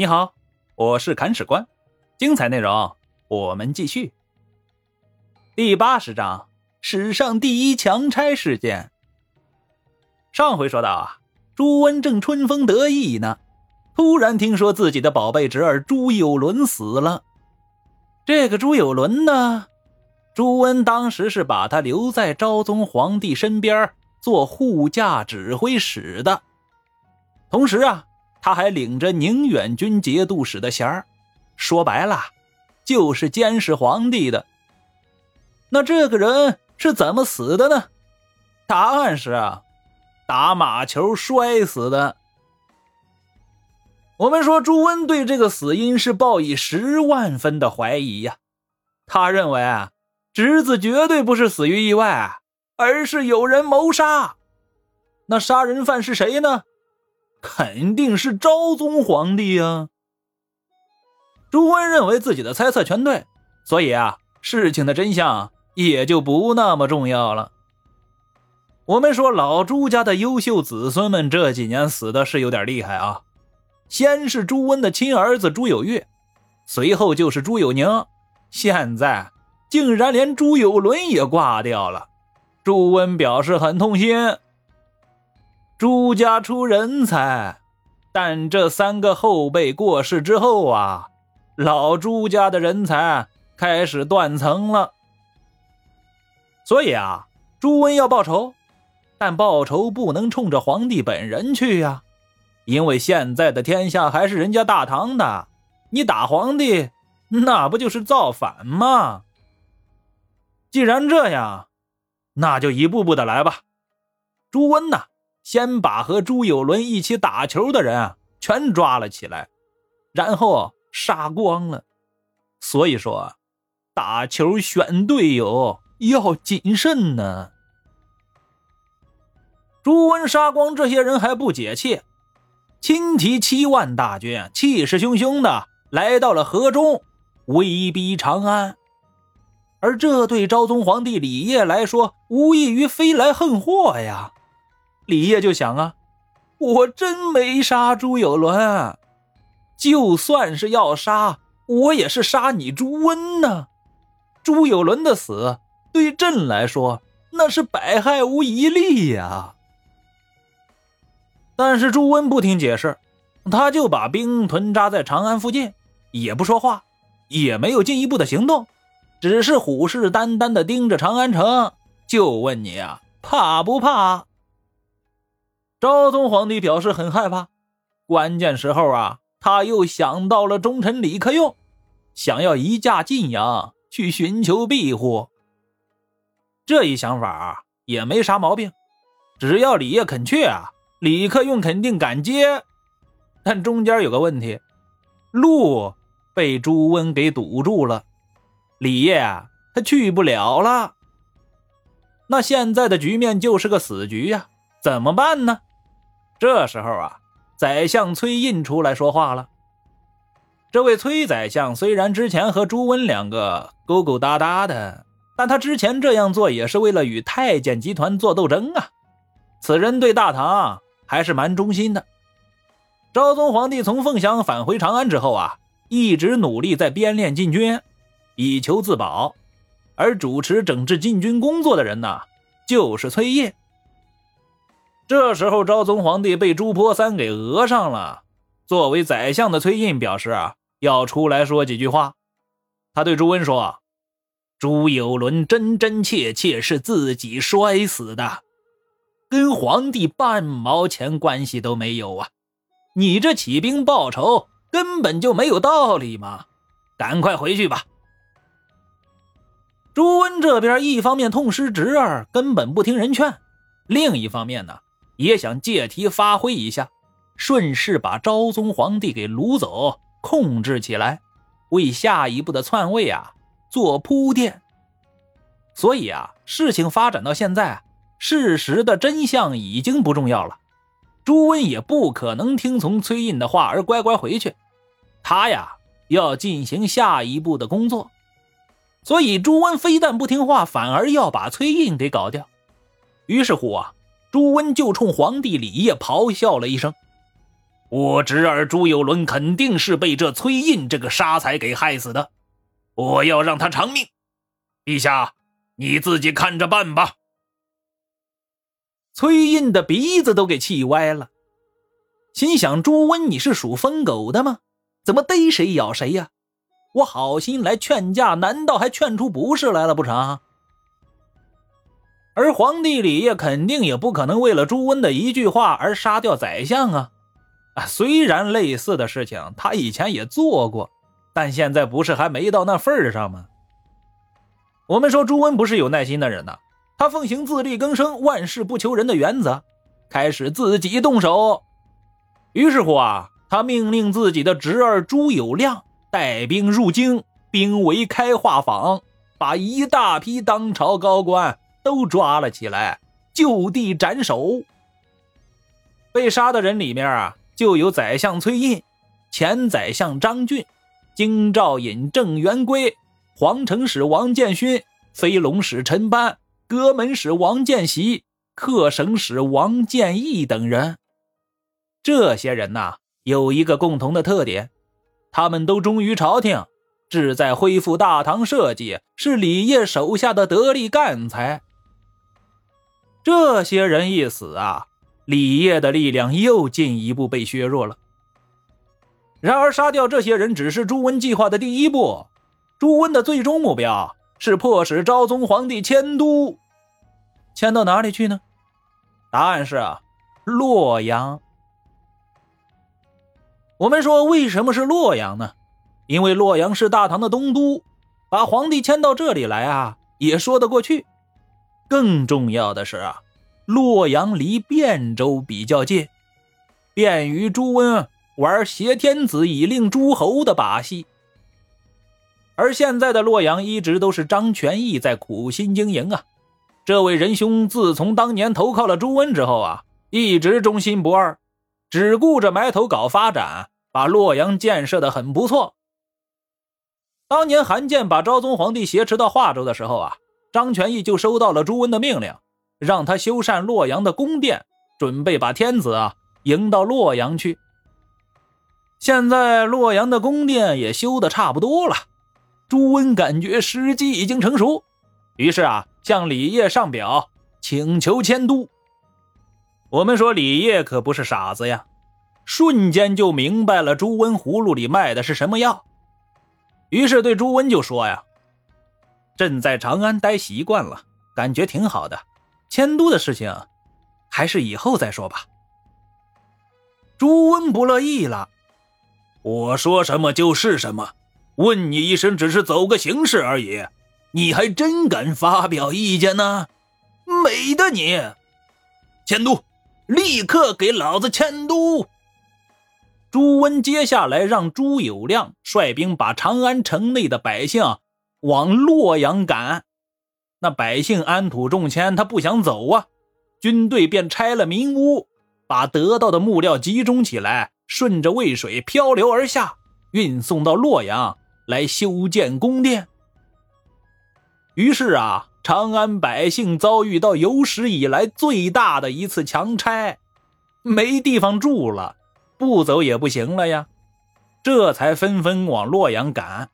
你好，我是砍史官，精彩内容我们继续。第八十章：史上第一强拆事件。上回说到啊，朱温正春风得意呢，突然听说自己的宝贝侄儿朱有伦死了。这个朱有伦呢，朱温当时是把他留在昭宗皇帝身边做护驾指挥使的，同时啊。他还领着宁远军节度使的衔儿，说白了，就是监视皇帝的。那这个人是怎么死的呢？答案是啊，打马球摔死的。我们说朱温对这个死因是抱以十万分的怀疑呀，他认为啊，侄子绝对不是死于意外，而是有人谋杀。那杀人犯是谁呢？肯定是昭宗皇帝呀！朱温认为自己的猜测全对，所以啊，事情的真相也就不那么重要了。我们说老朱家的优秀子孙们这几年死的是有点厉害啊！先是朱温的亲儿子朱有玉，随后就是朱有宁，现在竟然连朱有伦也挂掉了。朱温表示很痛心。朱家出人才，但这三个后辈过世之后啊，老朱家的人才开始断层了。所以啊，朱温要报仇，但报仇不能冲着皇帝本人去呀，因为现在的天下还是人家大唐的，你打皇帝，那不就是造反吗？既然这样，那就一步步的来吧。朱温呐。先把和朱有伦一起打球的人啊全抓了起来，然后杀光了。所以说，打球选队友要谨慎呢。朱温杀光这些人还不解气，亲提七万大军，气势汹汹的来到了河中，威逼长安。而这对昭宗皇帝李晔来说，无异于飞来横祸呀。李烨就想啊，我真没杀朱有伦，就算是要杀，我也是杀你朱温呢。朱有伦的死对朕来说那是百害无一利呀。但是朱温不听解释，他就把兵屯扎在长安附近，也不说话，也没有进一步的行动，只是虎视眈眈的盯着长安城，就问你啊，怕不怕？昭宗皇帝表示很害怕，关键时候啊，他又想到了忠臣李克用，想要移驾晋阳去寻求庇护。这一想法也没啥毛病，只要李烨肯去啊，李克用肯定敢接。但中间有个问题，路被朱温给堵住了，李烨啊，他去不了了。那现在的局面就是个死局呀，怎么办呢？这时候啊，宰相崔胤出来说话了。这位崔宰相虽然之前和朱温两个勾勾搭搭的，但他之前这样做也是为了与太监集团做斗争啊。此人对大唐还是蛮忠心的。昭宗皇帝从凤翔返回长安之后啊，一直努力在编练禁军，以求自保。而主持整治禁军工作的人呢，就是崔胤。这时候，昭宗皇帝被朱坡三给讹上了。作为宰相的崔胤表示啊，要出来说几句话。他对朱温说：“朱有伦真真切切是自己摔死的，跟皇帝半毛钱关系都没有啊！你这起兵报仇根本就没有道理嘛！赶快回去吧。”朱温这边一方面痛失侄儿，根本不听人劝；另一方面呢。也想借题发挥一下，顺势把昭宗皇帝给掳走，控制起来，为下一步的篡位啊做铺垫。所以啊，事情发展到现在，事实的真相已经不重要了。朱温也不可能听从崔胤的话而乖乖回去，他呀要进行下一步的工作。所以朱温非但不听话，反而要把崔胤给搞掉。于是乎啊。朱温就冲皇帝李业咆哮了一声：“我侄儿朱有伦肯定是被这崔胤这个杀才给害死的，我要让他偿命。陛下，你自己看着办吧。崔胤的鼻子都给气歪了，心想：朱温，你是属疯狗的吗？怎么逮谁咬谁呀？我好心来劝架，难道还劝出不是来了不成？而皇帝李业肯定也不可能为了朱温的一句话而杀掉宰相啊！啊，虽然类似的事情他以前也做过，但现在不是还没到那份上吗？我们说朱温不是有耐心的人呐，他奉行自力更生、万事不求人的原则，开始自己动手。于是乎啊，他命令自己的侄儿朱友谅带兵入京，兵围开化坊，把一大批当朝高官。都抓了起来，就地斩首。被杀的人里面啊，就有宰相崔胤、前宰相张俊、京兆尹郑元圭、皇城使王建勋、飞龙使陈班、阁门使王建习、客省使王建义等人。这些人呐，有一个共同的特点，他们都忠于朝廷，志在恢复大唐社稷，是李业手下的得力干才。这些人一死啊，李业的力量又进一步被削弱了。然而，杀掉这些人只是朱温计划的第一步，朱温的最终目标是迫使昭宗皇帝迁都。迁到哪里去呢？答案是啊，洛阳。我们说，为什么是洛阳呢？因为洛阳是大唐的东都，把皇帝迁到这里来啊，也说得过去。更重要的是啊，洛阳离汴州比较近，便于朱温玩挟天子以令诸侯的把戏。而现在的洛阳一直都是张全义在苦心经营啊。这位仁兄自从当年投靠了朱温之后啊，一直忠心不二，只顾着埋头搞发展，把洛阳建设的很不错。当年韩建把昭宗皇帝挟持到华州的时候啊。张全义就收到了朱温的命令，让他修缮洛阳的宫殿，准备把天子啊迎到洛阳去。现在洛阳的宫殿也修的差不多了，朱温感觉时机已经成熟，于是啊向李业上表请求迁都。我们说李业可不是傻子呀，瞬间就明白了朱温葫芦里卖的是什么药，于是对朱温就说呀。朕在长安待习惯了，感觉挺好的。迁都的事情，还是以后再说吧。朱温不乐意了，我说什么就是什么，问你一声只是走个形式而已，你还真敢发表意见呢？美的你！迁都，立刻给老子迁都！朱温接下来让朱友谅率兵把长安城内的百姓。往洛阳赶，那百姓安土重迁，他不想走啊。军队便拆了民屋，把得到的木料集中起来，顺着渭水漂流而下，运送到洛阳来修建宫殿。于是啊，长安百姓遭遇到有史以来最大的一次强拆，没地方住了，不走也不行了呀，这才纷纷往洛阳赶。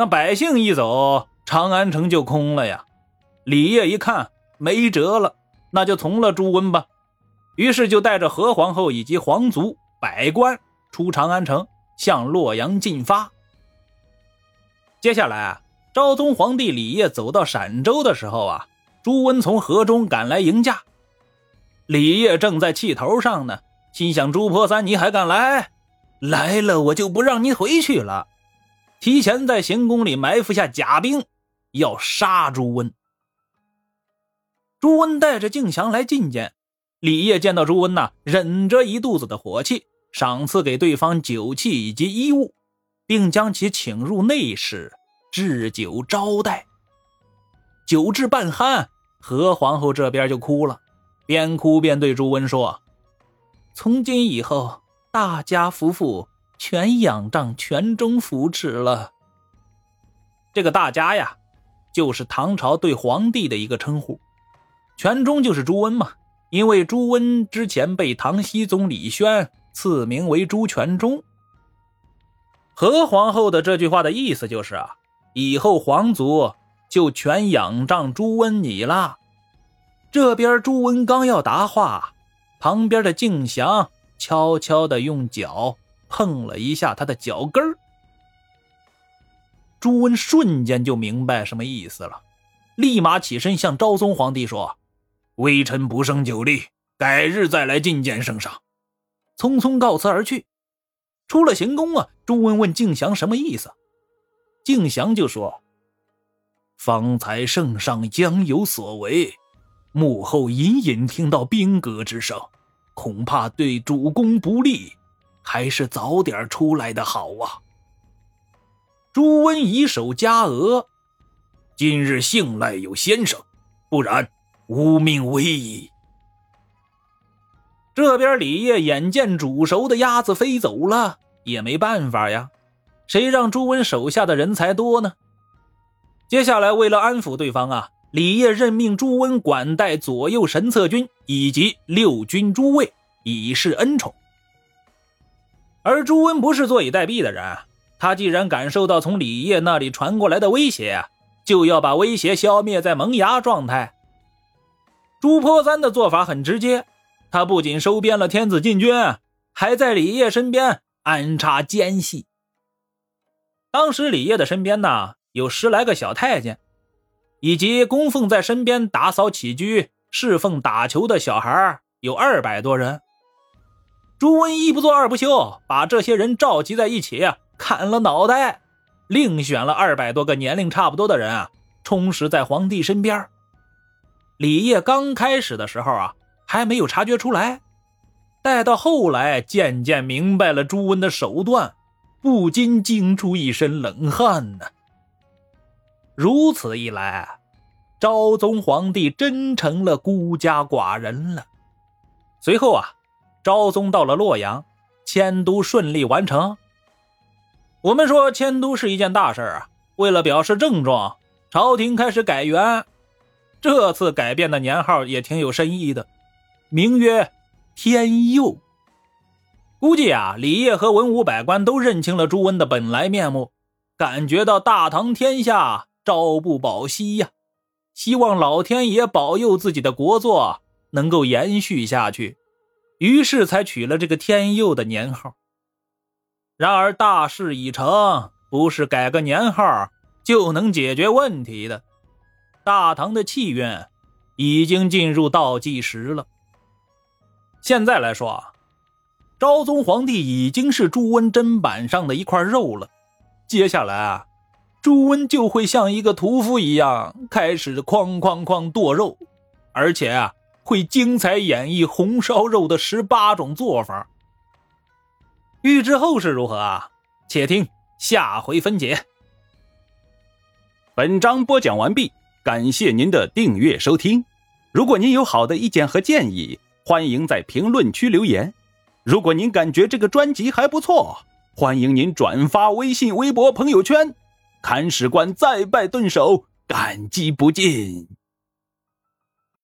那百姓一走，长安城就空了呀。李业一看没辙了，那就从了朱温吧。于是就带着何皇后以及皇族百官出长安城，向洛阳进发。接下来啊，昭宗皇帝李业走到陕州的时候啊，朱温从河中赶来迎驾。李业正在气头上呢，心想：朱破三，你还敢来？来了，我就不让你回去了。提前在行宫里埋伏下假兵，要杀朱温。朱温带着敬祥来觐见，李业见到朱温呐，忍着一肚子的火气，赏赐给对方酒器以及衣物，并将其请入内室，置酒招待。酒至半酣，何皇后这边就哭了，边哭边对朱温说：“从今以后，大家夫妇。”全仰仗全忠扶持了。这个大家呀，就是唐朝对皇帝的一个称呼。全忠就是朱温嘛，因为朱温之前被唐僖宗李轩赐名为朱全忠。何皇后的这句话的意思就是啊，以后皇族就全仰仗朱温你了。这边朱温刚要答话，旁边的敬祥悄悄的用脚碰了一下他的脚跟儿。朱温瞬间就明白什么意思了，立马起身向昭宗皇帝说：“微臣不胜酒力，改日再来觐见圣上。”匆匆告辞而去。出了行宫啊，朱温问敬祥什么意思，敬祥就说：“方才圣上将有所为，幕后隐隐听到兵戈之声，恐怕对主公不利，还是早点出来的好啊。”朱温以手加额：“今日幸赖有先生，不然无命危矣。”这边李业眼见煮熟的鸭子飞走了，也没办法呀。谁让朱温手下的人才多呢？接下来，为了安抚对方啊，李业任命朱温管带左右神策军以及六军诸卫，以示恩宠。而朱温不是坐以待毙的人，他既然感受到从李业那里传过来的威胁，就要把威胁消灭在萌芽状态。朱坡三的做法很直接。他不仅收编了天子禁军，还在李业身边安插奸细。当时李业的身边呢，有十来个小太监，以及供奉在身边打扫起居、侍奉打球的小孩有二百多人。朱温一不做二不休，把这些人召集在一起，砍了脑袋，另选了二百多个年龄差不多的人啊，充实在皇帝身边。李业刚开始的时候啊。还没有察觉出来，待到后来渐渐明白了朱温的手段，不禁惊出一身冷汗呢。如此一来，昭宗皇帝真成了孤家寡人了。随后啊，昭宗到了洛阳，迁都顺利完成。我们说迁都是一件大事啊，为了表示郑重，朝廷开始改元。这次改变的年号也挺有深意的。名曰天佑。估计啊，李业和文武百官都认清了朱温的本来面目，感觉到大唐天下朝不保夕呀，希望老天爷保佑自己的国祚能够延续下去，于是才取了这个天佑的年号。然而大事已成，不是改个年号就能解决问题的。大唐的气运已经进入倒计时了。现在来说啊，昭宗皇帝已经是朱温砧板上的一块肉了。接下来啊，朱温就会像一个屠夫一样，开始哐哐哐剁肉，而且啊，会精彩演绎红烧肉的十八种做法。欲知后事如何啊？且听下回分解。本章播讲完毕，感谢您的订阅收听。如果您有好的意见和建议，欢迎在评论区留言。如果您感觉这个专辑还不错，欢迎您转发微信、微博、朋友圈。砍史官再拜顿首，感激不尽。